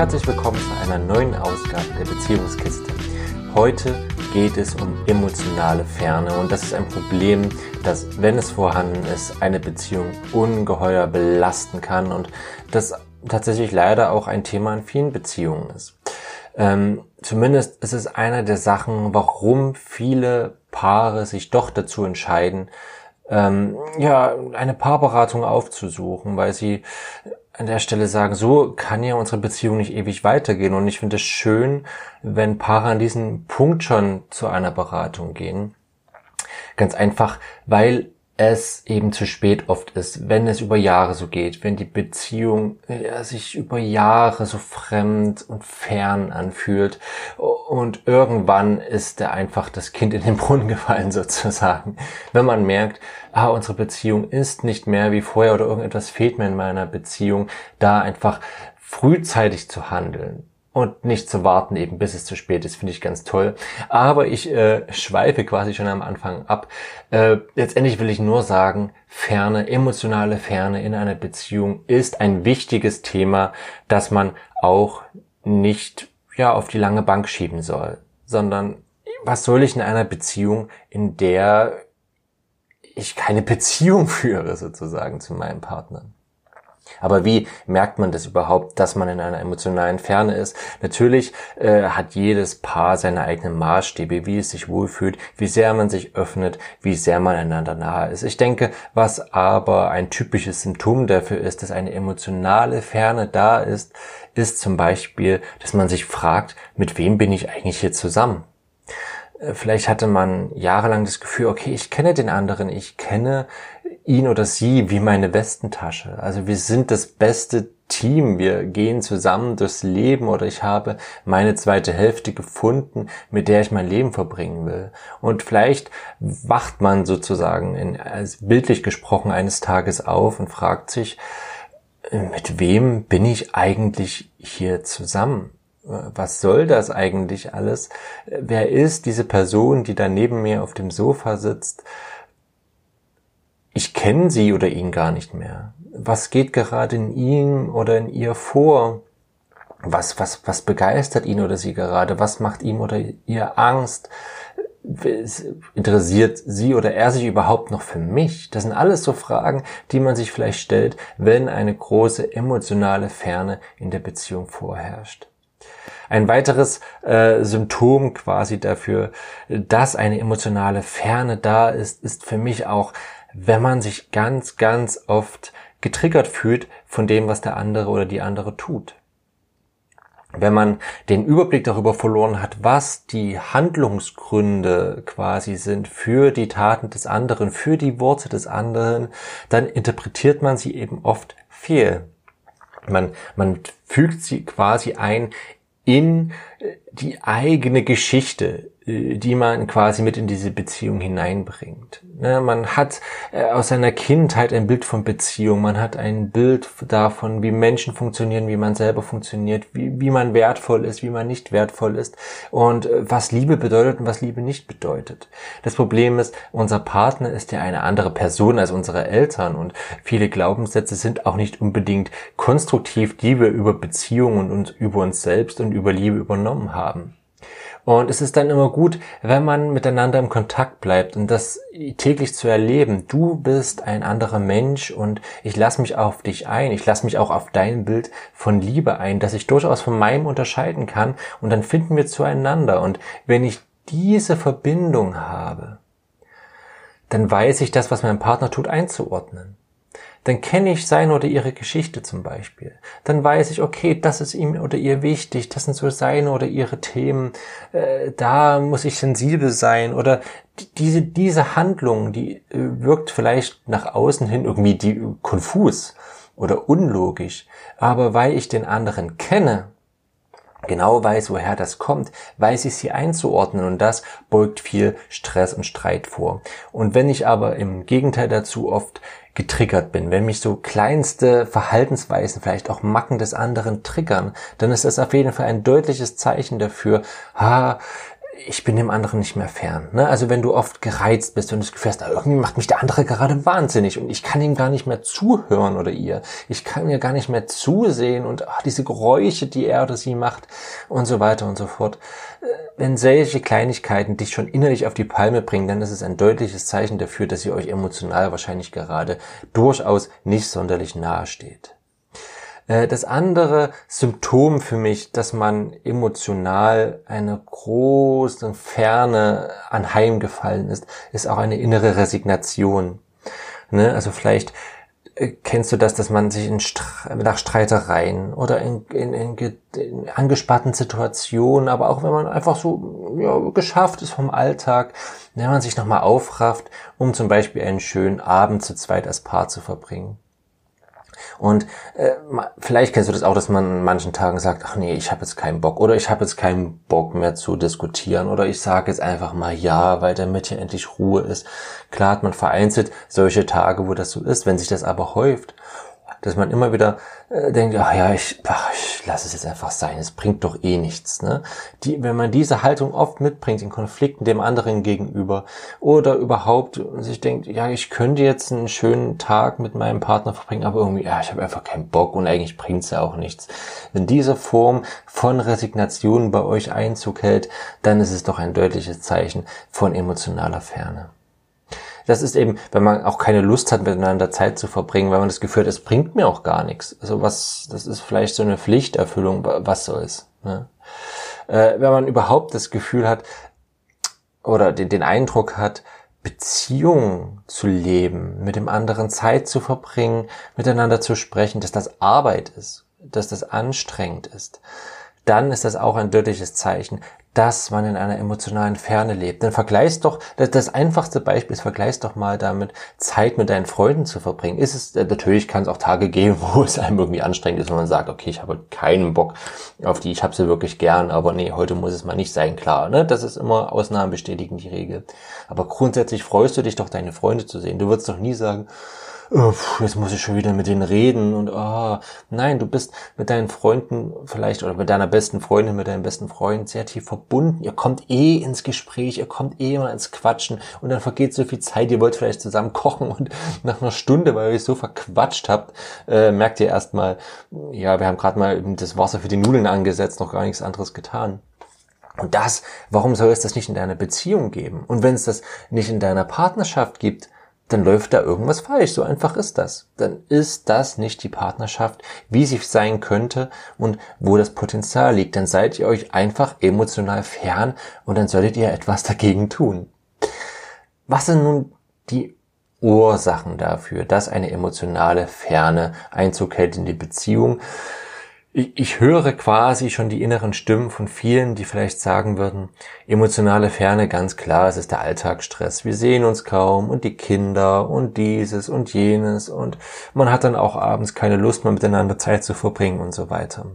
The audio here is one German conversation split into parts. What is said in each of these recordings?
Herzlich willkommen zu einer neuen Ausgabe der Beziehungskiste. Heute geht es um emotionale Ferne und das ist ein Problem, das, wenn es vorhanden ist, eine Beziehung ungeheuer belasten kann und das tatsächlich leider auch ein Thema in vielen Beziehungen ist. Ähm, zumindest ist es einer der Sachen, warum viele Paare sich doch dazu entscheiden, ähm, ja, eine Paarberatung aufzusuchen, weil sie an der Stelle sagen, so kann ja unsere Beziehung nicht ewig weitergehen. Und ich finde es schön, wenn Paare an diesem Punkt schon zu einer Beratung gehen. Ganz einfach, weil es eben zu spät oft ist, wenn es über Jahre so geht, wenn die Beziehung ja, sich über Jahre so fremd und fern anfühlt und irgendwann ist da einfach das Kind in den Brunnen gefallen sozusagen. Wenn man merkt, ah, unsere Beziehung ist nicht mehr wie vorher oder irgendetwas fehlt mir in meiner Beziehung, da einfach frühzeitig zu handeln und nicht zu warten, eben bis es zu spät ist, finde ich ganz toll. Aber ich äh, schweife quasi schon am Anfang ab. Äh, letztendlich will ich nur sagen, Ferne, emotionale Ferne in einer Beziehung ist ein wichtiges Thema, das man auch nicht ja auf die lange Bank schieben soll, sondern was soll ich in einer Beziehung, in der ich keine Beziehung führe sozusagen zu meinem Partner? Aber wie merkt man das überhaupt, dass man in einer emotionalen Ferne ist? Natürlich äh, hat jedes Paar seine eigenen Maßstäbe, wie es sich wohlfühlt, wie sehr man sich öffnet, wie sehr man einander nahe ist. Ich denke, was aber ein typisches Symptom dafür ist, dass eine emotionale Ferne da ist, ist zum Beispiel, dass man sich fragt, mit wem bin ich eigentlich hier zusammen? Äh, vielleicht hatte man jahrelang das Gefühl, okay, ich kenne den anderen, ich kenne ihn oder sie wie meine Westentasche. Also wir sind das beste Team, wir gehen zusammen durchs Leben oder ich habe meine zweite Hälfte gefunden, mit der ich mein Leben verbringen will. Und vielleicht wacht man sozusagen in, bildlich gesprochen eines Tages auf und fragt sich, mit wem bin ich eigentlich hier zusammen? Was soll das eigentlich alles? Wer ist diese Person, die da neben mir auf dem Sofa sitzt? ich kenne sie oder ihn gar nicht mehr. Was geht gerade in ihm oder in ihr vor? Was, was, was begeistert ihn oder sie gerade? Was macht ihm oder ihr Angst? Interessiert sie oder er sich überhaupt noch für mich? Das sind alles so Fragen, die man sich vielleicht stellt, wenn eine große emotionale Ferne in der Beziehung vorherrscht. Ein weiteres äh, Symptom quasi dafür, dass eine emotionale Ferne da ist, ist für mich auch wenn man sich ganz, ganz oft getriggert fühlt von dem, was der andere oder die andere tut. Wenn man den Überblick darüber verloren hat, was die Handlungsgründe quasi sind für die Taten des anderen, für die Worte des anderen, dann interpretiert man sie eben oft fehl. Man, man fügt sie quasi ein in die eigene Geschichte, die man quasi mit in diese Beziehung hineinbringt. Ne, man hat äh, aus seiner Kindheit ein Bild von Beziehung, man hat ein Bild davon, wie Menschen funktionieren, wie man selber funktioniert, wie, wie man wertvoll ist, wie man nicht wertvoll ist und äh, was Liebe bedeutet und was Liebe nicht bedeutet. Das Problem ist, unser Partner ist ja eine andere Person als unsere Eltern und viele Glaubenssätze sind auch nicht unbedingt konstruktiv, die wir über Beziehungen und über uns selbst und über Liebe übernommen haben. Und es ist dann immer gut, wenn man miteinander im Kontakt bleibt und das täglich zu erleben. Du bist ein anderer Mensch und ich lasse mich auf dich ein. Ich lasse mich auch auf dein Bild von Liebe ein, dass ich durchaus von meinem unterscheiden kann und dann finden wir zueinander. Und wenn ich diese Verbindung habe, dann weiß ich das, was mein Partner tut, einzuordnen dann kenne ich seine oder ihre Geschichte zum Beispiel. Dann weiß ich, okay, das ist ihm oder ihr wichtig, das sind so seine oder ihre Themen, äh, da muss ich sensibel sein. Oder diese, diese Handlung, die äh, wirkt vielleicht nach außen hin irgendwie die, konfus oder unlogisch, aber weil ich den anderen kenne, genau weiß, woher das kommt, weiß ich sie einzuordnen und das beugt viel Stress und Streit vor. Und wenn ich aber im Gegenteil dazu oft getriggert bin, wenn mich so kleinste Verhaltensweisen, vielleicht auch Macken des anderen triggern, dann ist das auf jeden Fall ein deutliches Zeichen dafür, ha, ich bin dem anderen nicht mehr fern. Ne? Also wenn du oft gereizt bist und das Gefühl hast, irgendwie macht mich der andere gerade wahnsinnig und ich kann ihm gar nicht mehr zuhören oder ihr. Ich kann mir gar nicht mehr zusehen und ach, diese Geräusche, die er oder sie macht und so weiter und so fort. Wenn solche Kleinigkeiten dich schon innerlich auf die Palme bringen, dann ist es ein deutliches Zeichen dafür, dass ihr euch emotional wahrscheinlich gerade durchaus nicht sonderlich nahe steht. Äh, das andere Symptom für mich, dass man emotional eine große Ferne anheimgefallen ist, ist auch eine innere Resignation. Ne? Also vielleicht äh, kennst du das, dass man sich in Stre nach Streitereien oder in, in, in, in, angespannten Situationen, aber auch wenn man einfach so ja, geschafft ist vom Alltag, wenn man sich nochmal aufrafft, um zum Beispiel einen schönen Abend zu zweit als Paar zu verbringen. Und äh, vielleicht kennst du das auch, dass man an manchen Tagen sagt, ach nee, ich habe jetzt keinen Bock oder ich habe jetzt keinen Bock mehr zu diskutieren oder ich sage jetzt einfach mal ja, weil damit hier endlich Ruhe ist. Klar hat man vereinzelt solche Tage, wo das so ist. Wenn sich das aber häuft dass man immer wieder äh, denkt, ach ja, ich, ach, ich lasse es jetzt einfach sein, es bringt doch eh nichts. Ne? Die, wenn man diese Haltung oft mitbringt in Konflikten dem anderen gegenüber oder überhaupt sich denkt, ja, ich könnte jetzt einen schönen Tag mit meinem Partner verbringen, aber irgendwie, ja, ich habe einfach keinen Bock und eigentlich bringt's ja auch nichts. Wenn diese Form von Resignation bei euch Einzug hält, dann ist es doch ein deutliches Zeichen von emotionaler Ferne das ist eben, wenn man auch keine Lust hat, miteinander Zeit zu verbringen, weil man das Gefühl hat, es bringt mir auch gar nichts. Also was, das ist vielleicht so eine Pflichterfüllung, was soll's. Ne? Äh, wenn man überhaupt das Gefühl hat oder den, den Eindruck hat, Beziehungen zu leben, mit dem anderen Zeit zu verbringen, miteinander zu sprechen, dass das Arbeit ist, dass das anstrengend ist, dann ist das auch ein deutliches Zeichen, dass man in einer emotionalen Ferne lebt. Dann vergleichst doch, das, einfachste Beispiel ist, vergleichst doch mal damit, Zeit mit deinen Freunden zu verbringen. Ist es, äh, natürlich kann es auch Tage geben, wo es einem irgendwie anstrengend ist, wenn man sagt, okay, ich habe keinen Bock auf die, ich habe sie wirklich gern, aber nee, heute muss es mal nicht sein, klar. Ne? Das ist immer Ausnahmen bestätigen die Regel. Aber grundsätzlich freust du dich doch, deine Freunde zu sehen. Du würdest doch nie sagen, jetzt muss ich schon wieder mit denen reden und oh, nein, du bist mit deinen Freunden vielleicht oder mit deiner besten Freundin, mit deinem besten Freund sehr tief verbunden. Ihr kommt eh ins Gespräch, ihr kommt eh mal ins Quatschen und dann vergeht so viel Zeit. Ihr wollt vielleicht zusammen kochen und nach einer Stunde, weil ihr euch so verquatscht habt, äh, merkt ihr erstmal, ja, wir haben gerade mal das Wasser für die Nudeln angesetzt, noch gar nichts anderes getan. Und das, warum soll es das nicht in deiner Beziehung geben? Und wenn es das nicht in deiner Partnerschaft gibt, dann läuft da irgendwas falsch. So einfach ist das. Dann ist das nicht die Partnerschaft, wie sie sein könnte und wo das Potenzial liegt. Dann seid ihr euch einfach emotional fern und dann solltet ihr etwas dagegen tun. Was sind nun die Ursachen dafür, dass eine emotionale Ferne Einzug hält in die Beziehung? Ich, ich höre quasi schon die inneren Stimmen von vielen, die vielleicht sagen würden, emotionale Ferne, ganz klar, es ist der Alltagsstress. Wir sehen uns kaum und die Kinder und dieses und jenes und man hat dann auch abends keine Lust mehr miteinander Zeit zu verbringen und so weiter.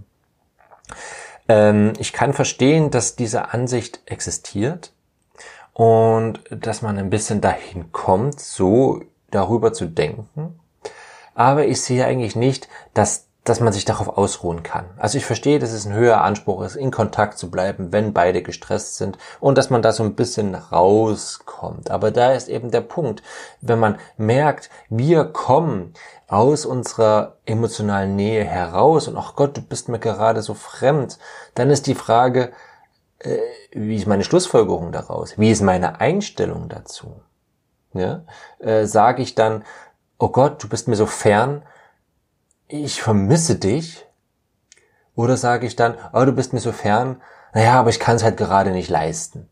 Ähm, ich kann verstehen, dass diese Ansicht existiert und dass man ein bisschen dahin kommt, so darüber zu denken. Aber ich sehe eigentlich nicht, dass dass man sich darauf ausruhen kann. Also ich verstehe, dass es ein höherer Anspruch ist, in Kontakt zu bleiben, wenn beide gestresst sind und dass man da so ein bisschen rauskommt. Aber da ist eben der Punkt, wenn man merkt, wir kommen aus unserer emotionalen Nähe heraus und ach Gott, du bist mir gerade so fremd, dann ist die Frage, äh, wie ist meine Schlussfolgerung daraus? Wie ist meine Einstellung dazu? Ja? Äh, Sage ich dann, oh Gott, du bist mir so fern, ich vermisse dich? Oder sage ich dann, oh, du bist mir so fern, naja, aber ich kann es halt gerade nicht leisten.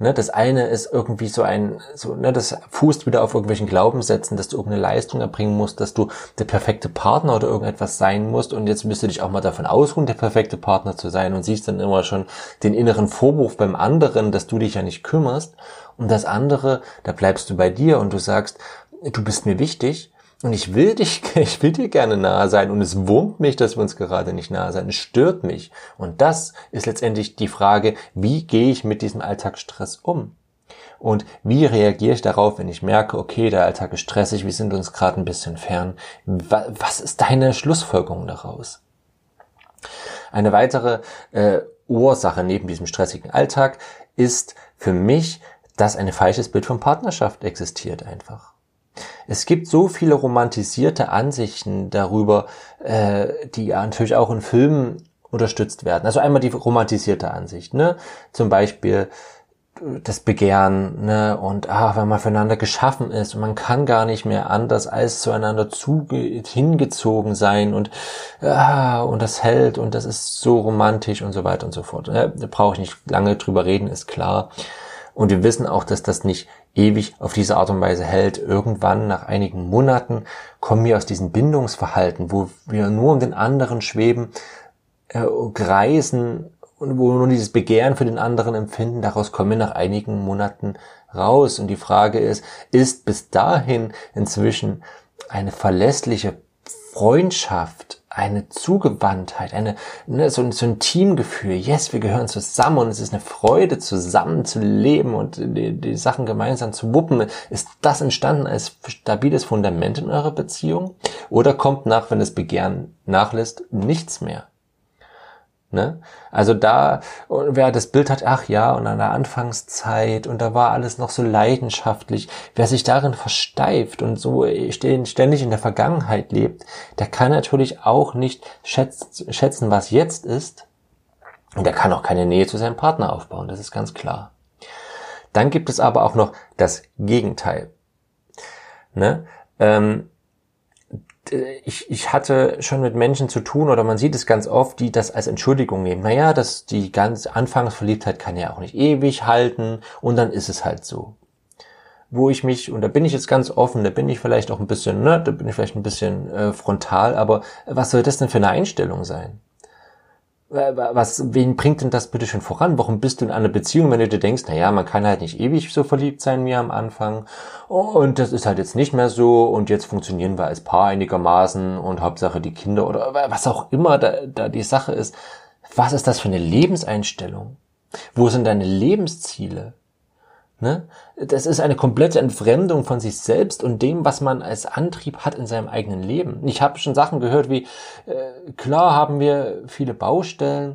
Ne, das eine ist irgendwie so ein, so, ne, das fußt wieder auf irgendwelchen Glaubenssätzen, dass du irgendeine Leistung erbringen musst, dass du der perfekte Partner oder irgendetwas sein musst. Und jetzt müsst du dich auch mal davon ausruhen, der perfekte Partner zu sein. Und siehst dann immer schon den inneren Vorwurf beim anderen, dass du dich ja nicht kümmerst. Und das andere, da bleibst du bei dir und du sagst, du bist mir wichtig und ich will dich, ich will dir gerne nahe sein und es wurmt mich, dass wir uns gerade nicht nahe sein. Es stört mich. Und das ist letztendlich die Frage, wie gehe ich mit diesem Alltagsstress um? Und wie reagiere ich darauf, wenn ich merke, okay, der Alltag ist stressig, wir sind uns gerade ein bisschen fern. Was ist deine Schlussfolgerung daraus? Eine weitere äh, Ursache neben diesem stressigen Alltag ist für mich, dass ein falsches Bild von Partnerschaft existiert einfach. Es gibt so viele romantisierte Ansichten darüber, äh, die natürlich auch in Filmen unterstützt werden. Also einmal die romantisierte Ansicht, ne? Zum Beispiel das Begehren, ne? Und ah, wenn man füreinander geschaffen ist und man kann gar nicht mehr anders als zueinander zuge hingezogen sein und ah, und das hält und das ist so romantisch und so weiter und so fort. Ne? Da brauche ich nicht lange drüber reden, ist klar. Und wir wissen auch, dass das nicht ewig auf diese Art und Weise hält. Irgendwann, nach einigen Monaten, kommen wir aus diesem Bindungsverhalten, wo wir nur um den anderen schweben, äh, kreisen und wo wir nur dieses Begehren für den anderen empfinden. Daraus kommen wir nach einigen Monaten raus. Und die Frage ist, ist bis dahin inzwischen eine verlässliche Freundschaft eine Zugewandtheit, eine, ne, so, so ein Teamgefühl. Yes, wir gehören zusammen und es ist eine Freude, zusammen zu leben und die, die Sachen gemeinsam zu wuppen. Ist das entstanden als stabiles Fundament in eurer Beziehung? Oder kommt nach, wenn das Begehren nachlässt, nichts mehr? Ne? Also da, wer das Bild hat, ach ja, und an der Anfangszeit und da war alles noch so leidenschaftlich, wer sich darin versteift und so ständig in der Vergangenheit lebt, der kann natürlich auch nicht schätzen, was jetzt ist und der kann auch keine Nähe zu seinem Partner aufbauen, das ist ganz klar. Dann gibt es aber auch noch das Gegenteil. Ne? Ähm, ich, ich hatte schon mit Menschen zu tun oder man sieht es ganz oft, die das als Entschuldigung nehmen. Naja, das, die ganze Anfangsverliebtheit kann ja auch nicht ewig halten und dann ist es halt so. Wo ich mich, und da bin ich jetzt ganz offen, da bin ich vielleicht auch ein bisschen, ne, da bin ich vielleicht ein bisschen äh, frontal, aber was soll das denn für eine Einstellung sein? Was, wen bringt denn das bitte schon voran? Warum bist du in einer Beziehung, wenn du dir denkst, naja, man kann halt nicht ewig so verliebt sein wie am Anfang und das ist halt jetzt nicht mehr so und jetzt funktionieren wir als Paar einigermaßen und Hauptsache die Kinder oder was auch immer da, da die Sache ist. Was ist das für eine Lebenseinstellung? Wo sind deine Lebensziele? Ne? Das ist eine komplette Entfremdung von sich selbst und dem, was man als Antrieb hat in seinem eigenen Leben. Ich habe schon Sachen gehört wie, äh, klar haben wir viele Baustellen,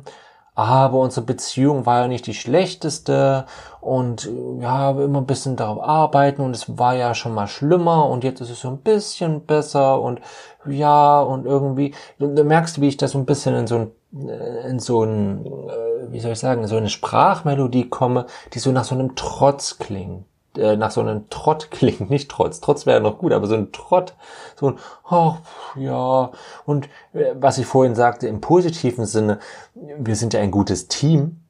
aber unsere Beziehung war ja nicht die schlechteste und ja, immer ein bisschen darauf arbeiten und es war ja schon mal schlimmer und jetzt ist es so ein bisschen besser und ja und irgendwie, du, du merkst, wie ich das so ein bisschen in so ein äh, in so ein, äh, wie soll ich sagen, so eine Sprachmelodie komme, die so nach so einem Trotz klingt äh, nach so einem Trott klingt, nicht Trotz, Trotz wäre noch gut, aber so ein Trott, so ein, oh, ja, und was ich vorhin sagte, im positiven Sinne, wir sind ja ein gutes Team,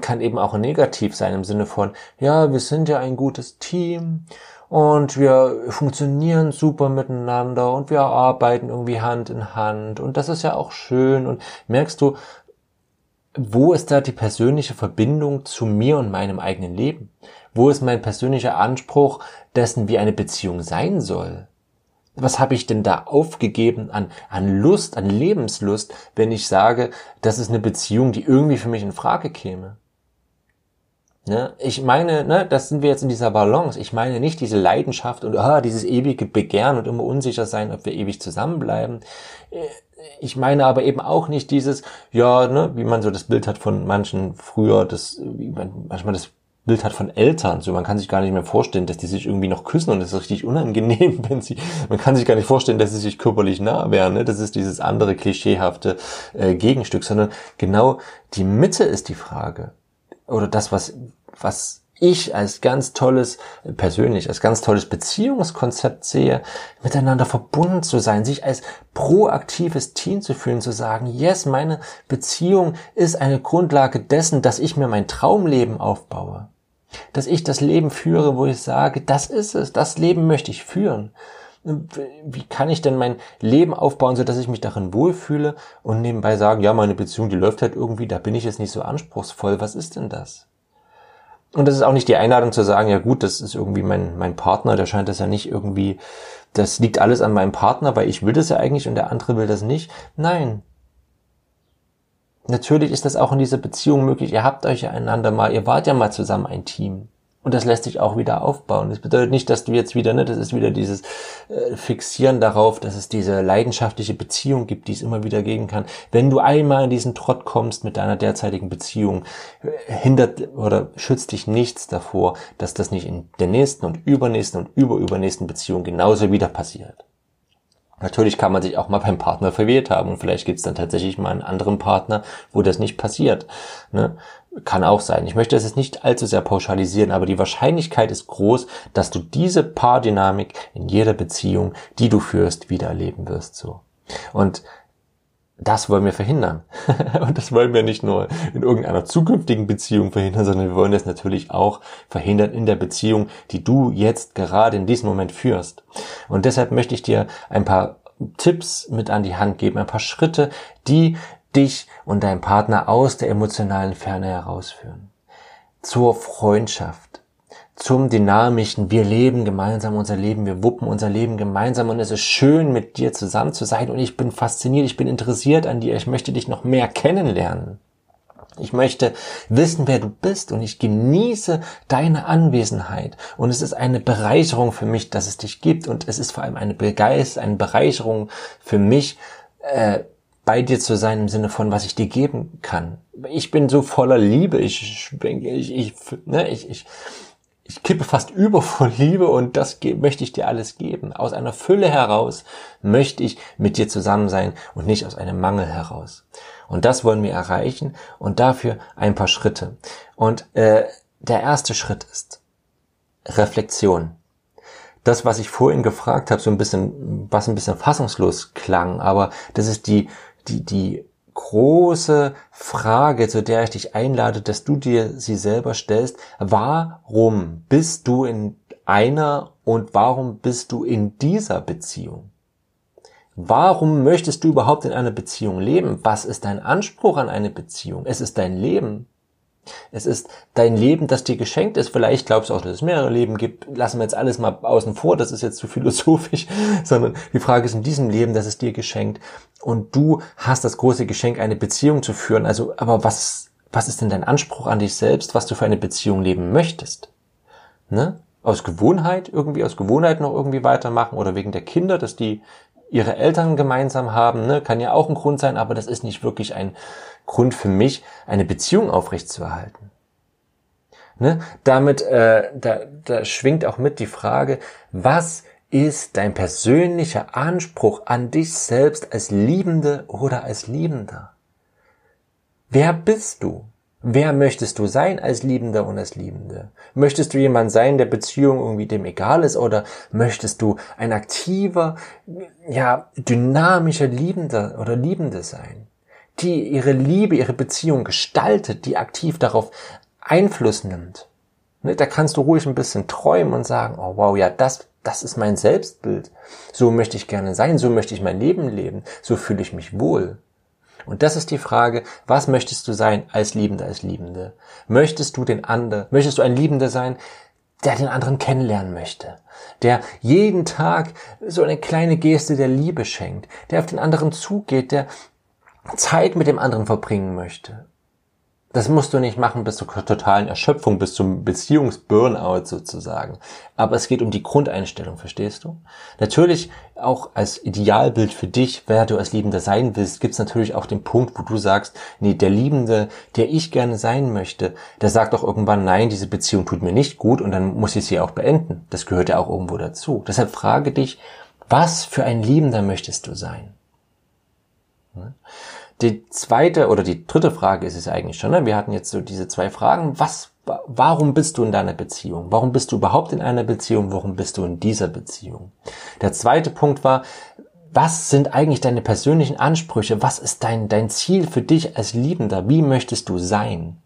kann eben auch negativ sein im Sinne von, ja, wir sind ja ein gutes Team und wir funktionieren super miteinander und wir arbeiten irgendwie Hand in Hand und das ist ja auch schön. Und merkst du, wo ist da die persönliche Verbindung zu mir und meinem eigenen Leben? Wo ist mein persönlicher Anspruch dessen, wie eine Beziehung sein soll? Was habe ich denn da aufgegeben an, an Lust, an Lebenslust, wenn ich sage, das ist eine Beziehung, die irgendwie für mich in Frage käme? Ne? Ich meine, ne, das sind wir jetzt in dieser Balance. Ich meine nicht diese Leidenschaft und ah, dieses ewige Begehren und immer unsicher sein, ob wir ewig zusammenbleiben. Ich meine aber eben auch nicht dieses, ja, ne, wie man so das Bild hat von manchen früher, das, wie man manchmal das Bild hat von Eltern. So, man kann sich gar nicht mehr vorstellen, dass die sich irgendwie noch küssen und das ist richtig unangenehm, wenn sie, man kann sich gar nicht vorstellen, dass sie sich körperlich nah wären. Ne? Das ist dieses andere klischeehafte äh, Gegenstück, sondern genau die Mitte ist die Frage oder das, was, was ich als ganz tolles, persönlich, als ganz tolles Beziehungskonzept sehe, miteinander verbunden zu sein, sich als proaktives Team zu fühlen, zu sagen, yes, meine Beziehung ist eine Grundlage dessen, dass ich mir mein Traumleben aufbaue. Dass ich das Leben führe, wo ich sage, das ist es, das Leben möchte ich führen. Wie kann ich denn mein Leben aufbauen, so dass ich mich darin wohlfühle und nebenbei sagen, ja, meine Beziehung, die läuft halt irgendwie, da bin ich jetzt nicht so anspruchsvoll. Was ist denn das? Und das ist auch nicht die Einladung zu sagen, ja gut, das ist irgendwie mein, mein Partner, der scheint das ja nicht irgendwie, das liegt alles an meinem Partner, weil ich will das ja eigentlich und der andere will das nicht. Nein. Natürlich ist das auch in dieser Beziehung möglich. Ihr habt euch ja einander mal, ihr wart ja mal zusammen ein Team. Und das lässt sich auch wieder aufbauen. Das bedeutet nicht, dass du jetzt wieder, ne, das ist wieder dieses äh, Fixieren darauf, dass es diese leidenschaftliche Beziehung gibt, die es immer wieder geben kann. Wenn du einmal in diesen Trott kommst mit deiner derzeitigen Beziehung, äh, hindert oder schützt dich nichts davor, dass das nicht in der nächsten und übernächsten und überübernächsten Beziehung genauso wieder passiert. Natürlich kann man sich auch mal beim Partner verwählt haben und vielleicht gibt es dann tatsächlich mal einen anderen Partner, wo das nicht passiert. Ne? Kann auch sein. Ich möchte es jetzt nicht allzu sehr pauschalisieren, aber die Wahrscheinlichkeit ist groß, dass du diese Paardynamik in jeder Beziehung, die du führst, wieder erleben wirst. So. Und das wollen wir verhindern. und das wollen wir nicht nur in irgendeiner zukünftigen Beziehung verhindern, sondern wir wollen das natürlich auch verhindern in der Beziehung, die du jetzt gerade in diesem Moment führst. Und deshalb möchte ich dir ein paar Tipps mit an die Hand geben, ein paar Schritte, die dich und deinen Partner aus der emotionalen Ferne herausführen. Zur Freundschaft, zum dynamischen, wir leben gemeinsam unser Leben, wir wuppen unser Leben gemeinsam und es ist schön, mit dir zusammen zu sein und ich bin fasziniert, ich bin interessiert an dir, ich möchte dich noch mehr kennenlernen. Ich möchte wissen, wer du bist und ich genieße deine Anwesenheit. Und es ist eine Bereicherung für mich, dass es dich gibt. Und es ist vor allem eine Begeist, eine Bereicherung für mich, äh, bei dir zu sein im Sinne von, was ich dir geben kann. Ich bin so voller Liebe. Ich, ich, ich, ne, ich, ich, ich kippe fast über vor Liebe und das möchte ich dir alles geben. Aus einer Fülle heraus möchte ich mit dir zusammen sein und nicht aus einem Mangel heraus. Und das wollen wir erreichen und dafür ein paar Schritte. Und äh, der erste Schritt ist Reflexion. Das, was ich vorhin gefragt habe, so ein bisschen, was ein bisschen fassungslos klang, aber das ist die die, die große Frage, zu der ich dich einlade, dass du dir sie selber stellst. Warum bist du in einer und warum bist du in dieser Beziehung? Warum möchtest du überhaupt in einer Beziehung leben? Was ist dein Anspruch an eine Beziehung? Es ist dein Leben. Es ist dein Leben, das dir geschenkt ist. Vielleicht glaubst du auch, dass es mehrere Leben gibt. Lassen wir jetzt alles mal außen vor. Das ist jetzt zu philosophisch, sondern die Frage ist in diesem Leben, das ist dir geschenkt. Und du hast das große Geschenk, eine Beziehung zu führen. Also, aber was, was ist denn dein Anspruch an dich selbst, was du für eine Beziehung leben möchtest? Ne? Aus Gewohnheit irgendwie, aus Gewohnheit noch irgendwie weitermachen oder wegen der Kinder, dass die ihre Eltern gemeinsam haben, ne? kann ja auch ein Grund sein, aber das ist nicht wirklich ein Grund für mich, eine Beziehung aufrechtzuerhalten. Ne? Damit äh, da, da schwingt auch mit die Frage, was ist dein persönlicher Anspruch an dich selbst als Liebende oder als Liebender? Wer bist du? Wer möchtest du sein als Liebender und als Liebende? Möchtest du jemand sein, der Beziehung irgendwie dem egal ist oder möchtest du ein aktiver, ja, dynamischer Liebender oder Liebende sein? Die ihre Liebe, ihre Beziehung gestaltet, die aktiv darauf Einfluss nimmt. Ne, da kannst du ruhig ein bisschen träumen und sagen, oh wow, ja, das, das ist mein Selbstbild. So möchte ich gerne sein, so möchte ich mein Leben leben, so fühle ich mich wohl. Und das ist die Frage, was möchtest du sein als Liebender, als Liebende? Möchtest du den anderen, möchtest du ein Liebender sein, der den anderen kennenlernen möchte, der jeden Tag so eine kleine Geste der Liebe schenkt, der auf den anderen zugeht, der Zeit mit dem anderen verbringen möchte. Das musst du nicht machen bis zur totalen Erschöpfung, bis zum Beziehungsburnout sozusagen. Aber es geht um die Grundeinstellung, verstehst du? Natürlich auch als Idealbild für dich, wer du als Liebender sein willst, gibt es natürlich auch den Punkt, wo du sagst, nee, der Liebende, der ich gerne sein möchte, der sagt doch irgendwann, nein, diese Beziehung tut mir nicht gut und dann muss ich sie auch beenden. Das gehört ja auch irgendwo dazu. Deshalb frage dich, was für ein Liebender möchtest du sein? Die zweite oder die dritte Frage ist es eigentlich schon. Ne? Wir hatten jetzt so diese zwei Fragen. Was, warum bist du in deiner Beziehung? Warum bist du überhaupt in einer Beziehung? Warum bist du in dieser Beziehung? Der zweite Punkt war, was sind eigentlich deine persönlichen Ansprüche? Was ist dein, dein Ziel für dich als Liebender? Wie möchtest du sein?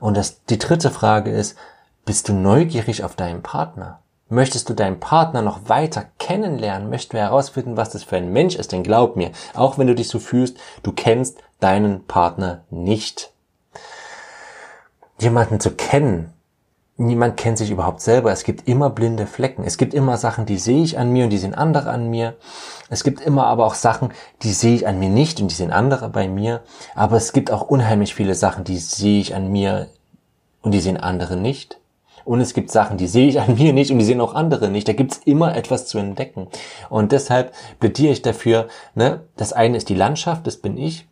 Und das, die dritte Frage ist, bist du neugierig auf deinen Partner? Möchtest du deinen Partner noch weiter kennenlernen? Möchtest du herausfinden, was das für ein Mensch ist? Denn glaub mir, auch wenn du dich so fühlst, du kennst deinen Partner nicht. Jemanden zu kennen, niemand kennt sich überhaupt selber. Es gibt immer blinde Flecken. Es gibt immer Sachen, die sehe ich an mir und die sehen andere an mir. Es gibt immer aber auch Sachen, die sehe ich an mir nicht und die sehen andere bei mir. Aber es gibt auch unheimlich viele Sachen, die sehe ich an mir und die sehen andere nicht. Und es gibt Sachen, die sehe ich an mir nicht und die sehen auch andere nicht. Da gibt's immer etwas zu entdecken. Und deshalb plädiere ich dafür, ne, das eine ist die Landschaft, das bin ich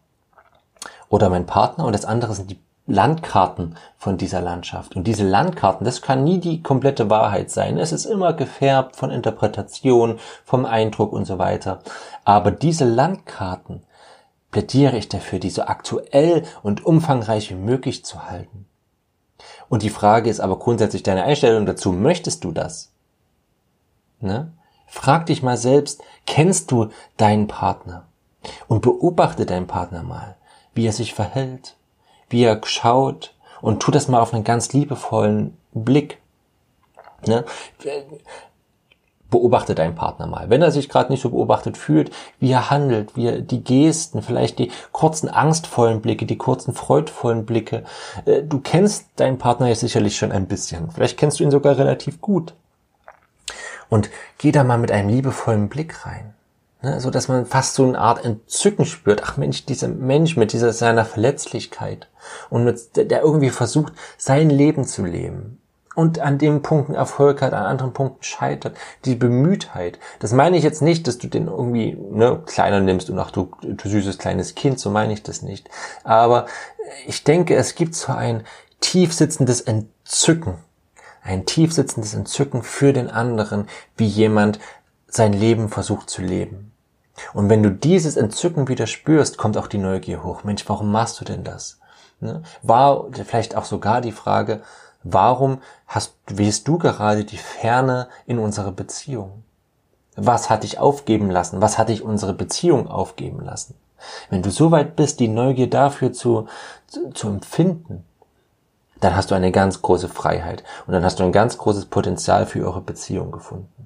oder mein Partner und das andere sind die Landkarten von dieser Landschaft. Und diese Landkarten, das kann nie die komplette Wahrheit sein. Es ist immer gefärbt von Interpretation, vom Eindruck und so weiter. Aber diese Landkarten plädiere ich dafür, die so aktuell und umfangreich wie möglich zu halten. Und die Frage ist aber grundsätzlich deine Einstellung dazu. Möchtest du das? Ne? Frag dich mal selbst, kennst du deinen Partner? Und beobachte deinen Partner mal, wie er sich verhält, wie er schaut und tu das mal auf einen ganz liebevollen Blick. Ne? Beobachte deinen Partner mal. Wenn er sich gerade nicht so beobachtet fühlt, wie er handelt, wie er die Gesten, vielleicht die kurzen angstvollen Blicke, die kurzen freudvollen Blicke. Äh, du kennst deinen Partner ja sicherlich schon ein bisschen. Vielleicht kennst du ihn sogar relativ gut. Und geh da mal mit einem liebevollen Blick rein. Ne, so dass man fast so eine Art Entzücken spürt. Ach Mensch, dieser Mensch mit dieser seiner Verletzlichkeit und mit, der irgendwie versucht, sein Leben zu leben und an dem Punkten Erfolg hat, an anderen Punkten scheitert. Die Bemühtheit. Das meine ich jetzt nicht, dass du den irgendwie ne, kleiner nimmst und ach du, du süßes kleines Kind, so meine ich das nicht. Aber ich denke, es gibt so ein tief sitzendes Entzücken. Ein tief sitzendes Entzücken für den anderen, wie jemand sein Leben versucht zu leben. Und wenn du dieses Entzücken wieder spürst, kommt auch die Neugier hoch. Mensch, warum machst du denn das? Ne? War vielleicht auch sogar die Frage, warum hast, wählst du gerade die Ferne in unserer Beziehung? Was hat dich aufgeben lassen? Was hat dich unsere Beziehung aufgeben lassen? Wenn du so weit bist, die Neugier dafür zu, zu, zu empfinden, dann hast du eine ganz große Freiheit und dann hast du ein ganz großes Potenzial für eure Beziehung gefunden.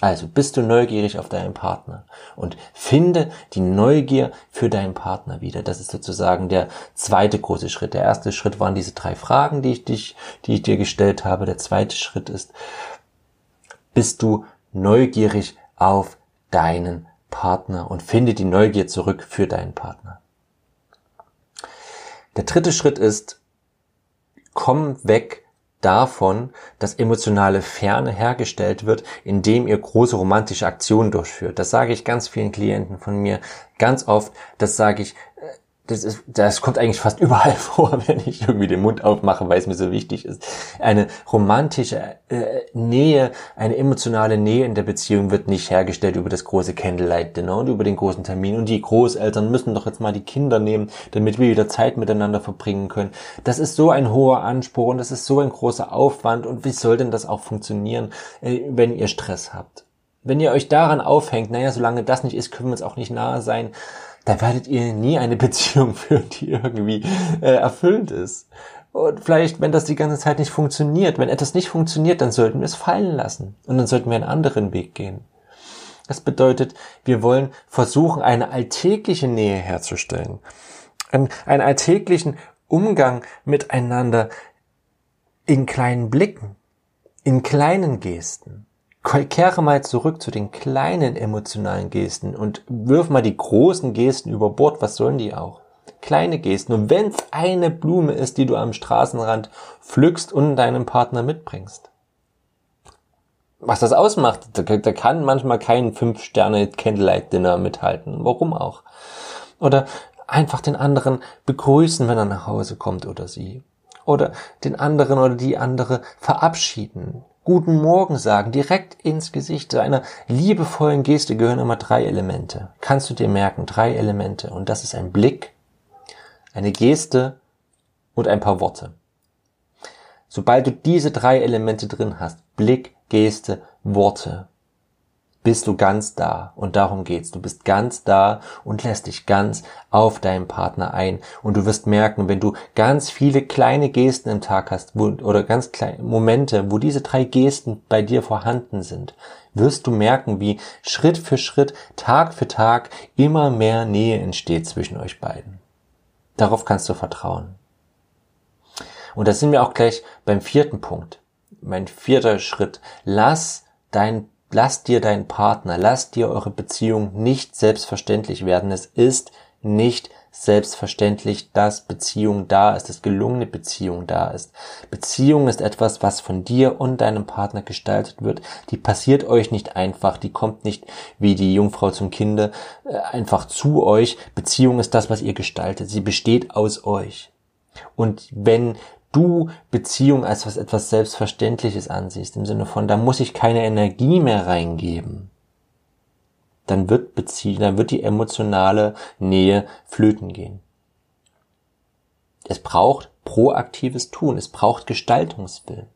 Also bist du neugierig auf deinen Partner und finde die Neugier für deinen Partner wieder. Das ist sozusagen der zweite große Schritt. Der erste Schritt waren diese drei Fragen, die ich dich, die ich dir gestellt habe. Der zweite Schritt ist, bist du neugierig auf deinen Partner und finde die Neugier zurück für deinen Partner. Der dritte Schritt ist, komm weg davon, dass emotionale Ferne hergestellt wird, indem ihr große romantische Aktionen durchführt. Das sage ich ganz vielen Klienten von mir ganz oft. Das sage ich das, ist, das kommt eigentlich fast überall vor, wenn ich irgendwie den Mund aufmache, weil es mir so wichtig ist. Eine romantische äh, Nähe, eine emotionale Nähe in der Beziehung wird nicht hergestellt über das große Candlelight Dinner und über den großen Termin. Und die Großeltern müssen doch jetzt mal die Kinder nehmen, damit wir wieder Zeit miteinander verbringen können. Das ist so ein hoher Anspruch und das ist so ein großer Aufwand. Und wie soll denn das auch funktionieren, äh, wenn ihr Stress habt? Wenn ihr euch daran aufhängt, naja, solange das nicht ist, können wir uns auch nicht nahe sein da werdet ihr nie eine Beziehung führen, die irgendwie äh, erfüllend ist. Und vielleicht, wenn das die ganze Zeit nicht funktioniert, wenn etwas nicht funktioniert, dann sollten wir es fallen lassen. Und dann sollten wir einen anderen Weg gehen. Das bedeutet, wir wollen versuchen, eine alltägliche Nähe herzustellen. Einen, einen alltäglichen Umgang miteinander in kleinen Blicken, in kleinen Gesten. Kehre mal zurück zu den kleinen emotionalen Gesten und wirf mal die großen Gesten über Bord. Was sollen die auch? Kleine Gesten. Und wenn es eine Blume ist, die du am Straßenrand pflückst und deinem Partner mitbringst. Was das ausmacht, da, da kann manchmal kein Fünf-Sterne-Candlelight-Dinner mithalten. Warum auch? Oder einfach den anderen begrüßen, wenn er nach Hause kommt oder sie. Oder den anderen oder die andere verabschieden Guten Morgen sagen, direkt ins Gesicht. Zu einer liebevollen Geste gehören immer drei Elemente. Kannst du dir merken, drei Elemente. Und das ist ein Blick, eine Geste und ein paar Worte. Sobald du diese drei Elemente drin hast, Blick, Geste, Worte, bist du ganz da. Und darum geht's. Du bist ganz da und lässt dich ganz auf deinen Partner ein. Und du wirst merken, wenn du ganz viele kleine Gesten im Tag hast, wo, oder ganz kleine Momente, wo diese drei Gesten bei dir vorhanden sind, wirst du merken, wie Schritt für Schritt, Tag für Tag immer mehr Nähe entsteht zwischen euch beiden. Darauf kannst du vertrauen. Und da sind wir auch gleich beim vierten Punkt. Mein vierter Schritt. Lass dein Lass dir deinen Partner, lass dir eure Beziehung nicht selbstverständlich werden. Es ist nicht selbstverständlich, dass Beziehung da ist, dass gelungene Beziehung da ist. Beziehung ist etwas, was von dir und deinem Partner gestaltet wird. Die passiert euch nicht einfach, die kommt nicht wie die Jungfrau zum Kinde äh, einfach zu euch. Beziehung ist das, was ihr gestaltet. Sie besteht aus euch. Und wenn du Beziehung als was etwas Selbstverständliches ansiehst, im Sinne von, da muss ich keine Energie mehr reingeben, dann wird Beziehung, dann wird die emotionale Nähe flöten gehen. Es braucht proaktives Tun, es braucht Gestaltungswillen.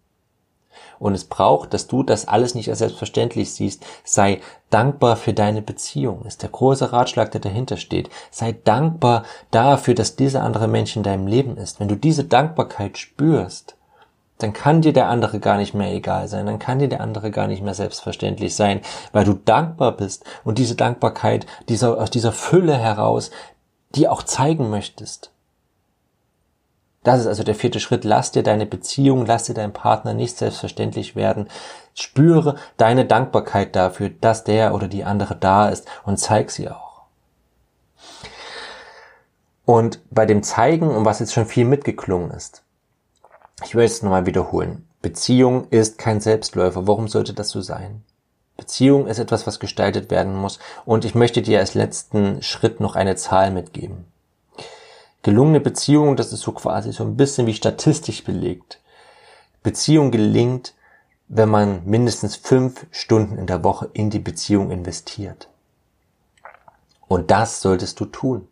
Und es braucht, dass du das alles nicht als selbstverständlich siehst. Sei dankbar für deine Beziehung, ist der große Ratschlag, der dahinter steht. Sei dankbar dafür, dass dieser andere Mensch in deinem Leben ist. Wenn du diese Dankbarkeit spürst, dann kann dir der andere gar nicht mehr egal sein, dann kann dir der andere gar nicht mehr selbstverständlich sein, weil du dankbar bist und diese Dankbarkeit dieser, aus dieser Fülle heraus, die auch zeigen möchtest. Das ist also der vierte Schritt. Lass dir deine Beziehung, lass dir deinen Partner nicht selbstverständlich werden. Spüre deine Dankbarkeit dafür, dass der oder die andere da ist und zeig sie auch. Und bei dem Zeigen, um was jetzt schon viel mitgeklungen ist, ich will es nochmal wiederholen. Beziehung ist kein Selbstläufer. Warum sollte das so sein? Beziehung ist etwas, was gestaltet werden muss. Und ich möchte dir als letzten Schritt noch eine Zahl mitgeben. Gelungene Beziehung, das ist so quasi so ein bisschen wie statistisch belegt. Beziehung gelingt, wenn man mindestens fünf Stunden in der Woche in die Beziehung investiert. Und das solltest du tun.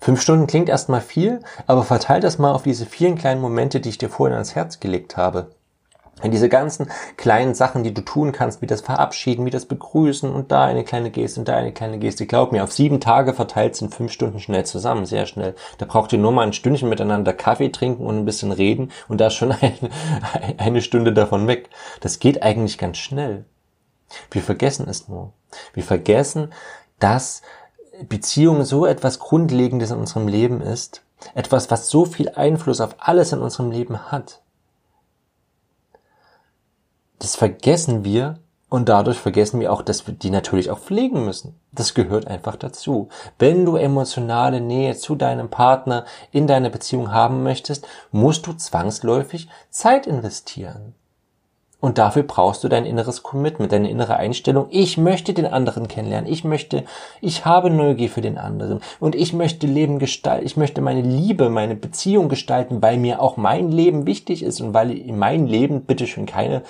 Fünf Stunden klingt erstmal viel, aber verteil das mal auf diese vielen kleinen Momente, die ich dir vorhin ans Herz gelegt habe. Und diese ganzen kleinen Sachen, die du tun kannst, wie das Verabschieden, wie das Begrüßen und da eine kleine Geste und da eine kleine Geste. Glaub mir, auf sieben Tage verteilt sind fünf Stunden schnell zusammen, sehr schnell. Da braucht ihr nur mal ein Stündchen miteinander Kaffee trinken und ein bisschen reden und da ist schon eine, eine Stunde davon weg. Das geht eigentlich ganz schnell. Wir vergessen es nur. Wir vergessen, dass Beziehung so etwas Grundlegendes in unserem Leben ist. Etwas, was so viel Einfluss auf alles in unserem Leben hat. Das vergessen wir und dadurch vergessen wir auch, dass wir die natürlich auch pflegen müssen. Das gehört einfach dazu. Wenn du emotionale Nähe zu deinem Partner in deiner Beziehung haben möchtest, musst du zwangsläufig Zeit investieren. Und dafür brauchst du dein inneres Commitment, deine innere Einstellung. Ich möchte den anderen kennenlernen. Ich möchte, ich habe Neugier für den anderen. Und ich möchte Leben gestalten. Ich möchte meine Liebe, meine Beziehung gestalten, weil mir auch mein Leben wichtig ist und weil in mein Leben bitteschön keine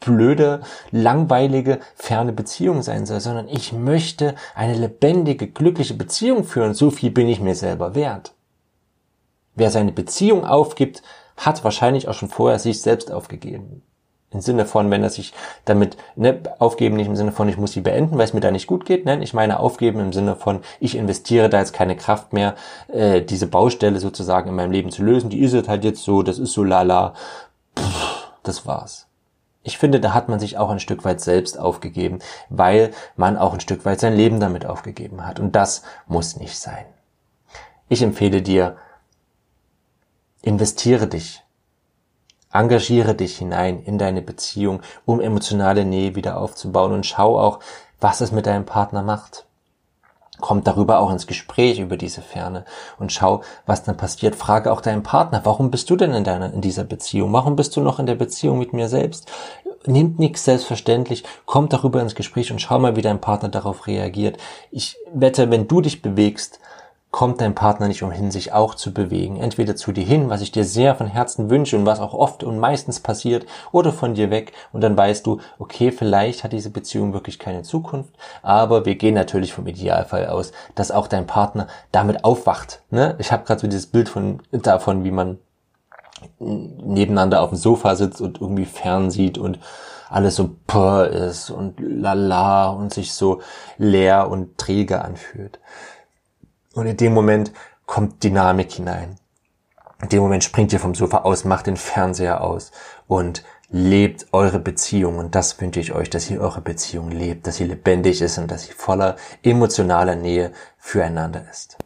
blöde, langweilige, ferne Beziehung sein soll, sondern ich möchte eine lebendige, glückliche Beziehung führen. So viel bin ich mir selber wert. Wer seine Beziehung aufgibt, hat wahrscheinlich auch schon vorher sich selbst aufgegeben. Im Sinne von, wenn er sich damit ne, aufgeben, nicht im Sinne von, ich muss sie beenden, weil es mir da nicht gut geht. Ne? Ich meine aufgeben im Sinne von, ich investiere da jetzt keine Kraft mehr, äh, diese Baustelle sozusagen in meinem Leben zu lösen. Die ist halt jetzt so, das ist so lala. Pff, das war's. Ich finde, da hat man sich auch ein Stück weit selbst aufgegeben, weil man auch ein Stück weit sein Leben damit aufgegeben hat. Und das muss nicht sein. Ich empfehle dir, investiere dich Engagiere dich hinein in deine Beziehung, um emotionale Nähe wieder aufzubauen und schau auch, was es mit deinem Partner macht. Kommt darüber auch ins Gespräch über diese Ferne und schau, was dann passiert. Frage auch deinen Partner, warum bist du denn in deiner, in dieser Beziehung? Warum bist du noch in der Beziehung mit mir selbst? Nimmt nichts selbstverständlich, kommt darüber ins Gespräch und schau mal, wie dein Partner darauf reagiert. Ich wette, wenn du dich bewegst, kommt dein Partner nicht umhin, sich auch zu bewegen. Entweder zu dir hin, was ich dir sehr von Herzen wünsche und was auch oft und meistens passiert, oder von dir weg und dann weißt du, okay, vielleicht hat diese Beziehung wirklich keine Zukunft, aber wir gehen natürlich vom Idealfall aus, dass auch dein Partner damit aufwacht. Ne? Ich habe gerade so dieses Bild von davon, wie man nebeneinander auf dem Sofa sitzt und irgendwie fern sieht und alles so purr ist und lala und sich so leer und träge anfühlt. Und in dem Moment kommt Dynamik hinein. In dem Moment springt ihr vom Sofa aus, macht den Fernseher aus und lebt eure Beziehung. Und das wünsche ich euch, dass ihr eure Beziehung lebt, dass sie lebendig ist und dass sie voller emotionaler Nähe füreinander ist.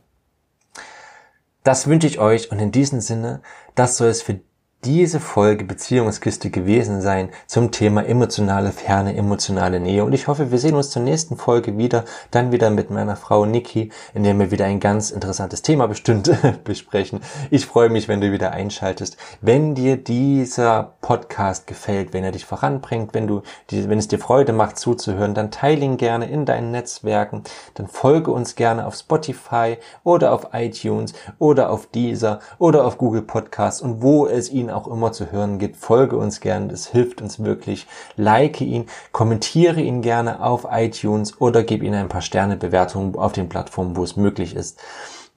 Das wünsche ich euch und in diesem Sinne, das soll es für diese Folge Beziehungskiste gewesen sein zum Thema emotionale Ferne, emotionale Nähe. Und ich hoffe, wir sehen uns zur nächsten Folge wieder, dann wieder mit meiner Frau Niki, in der wir wieder ein ganz interessantes Thema bestimmt besprechen. Ich freue mich, wenn du wieder einschaltest. Wenn dir dieser Podcast gefällt, wenn er dich voranbringt, wenn du, wenn es dir Freude macht zuzuhören, dann teile ihn gerne in deinen Netzwerken, dann folge uns gerne auf Spotify oder auf iTunes oder auf Deezer oder auf Google Podcasts und wo es ihn auch immer zu hören gibt. Folge uns gern, das hilft uns wirklich. Like ihn, kommentiere ihn gerne auf iTunes oder gib ihm ein paar Sterne Bewertungen auf den Plattformen, wo es möglich ist.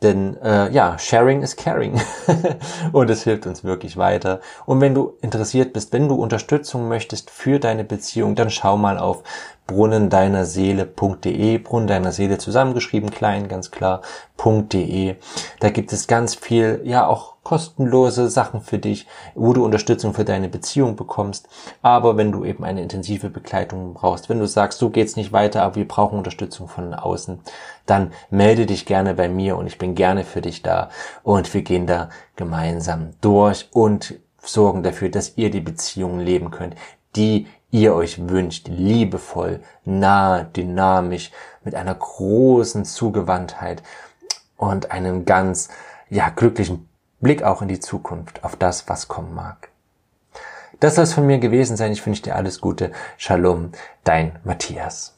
Denn äh, ja, Sharing is Caring und es hilft uns wirklich weiter. Und wenn du interessiert bist, wenn du Unterstützung möchtest für deine Beziehung, dann schau mal auf brunnendeinerseele.de, Brunnen deiner Seele zusammengeschrieben, klein, ganz klar, .de. Da gibt es ganz viel, ja auch kostenlose Sachen für dich, wo du Unterstützung für deine Beziehung bekommst. Aber wenn du eben eine intensive Begleitung brauchst, wenn du sagst, so geht's nicht weiter, aber wir brauchen Unterstützung von außen, dann melde dich gerne bei mir und ich bin gerne für dich da und wir gehen da gemeinsam durch und sorgen dafür, dass ihr die Beziehung leben könnt, die ihr euch wünscht, liebevoll, nah, dynamisch, mit einer großen Zugewandtheit und einem ganz, ja, glücklichen Blick auch in die Zukunft, auf das, was kommen mag. Das soll es von mir gewesen sein. Ich wünsche dir alles Gute. Shalom, dein Matthias.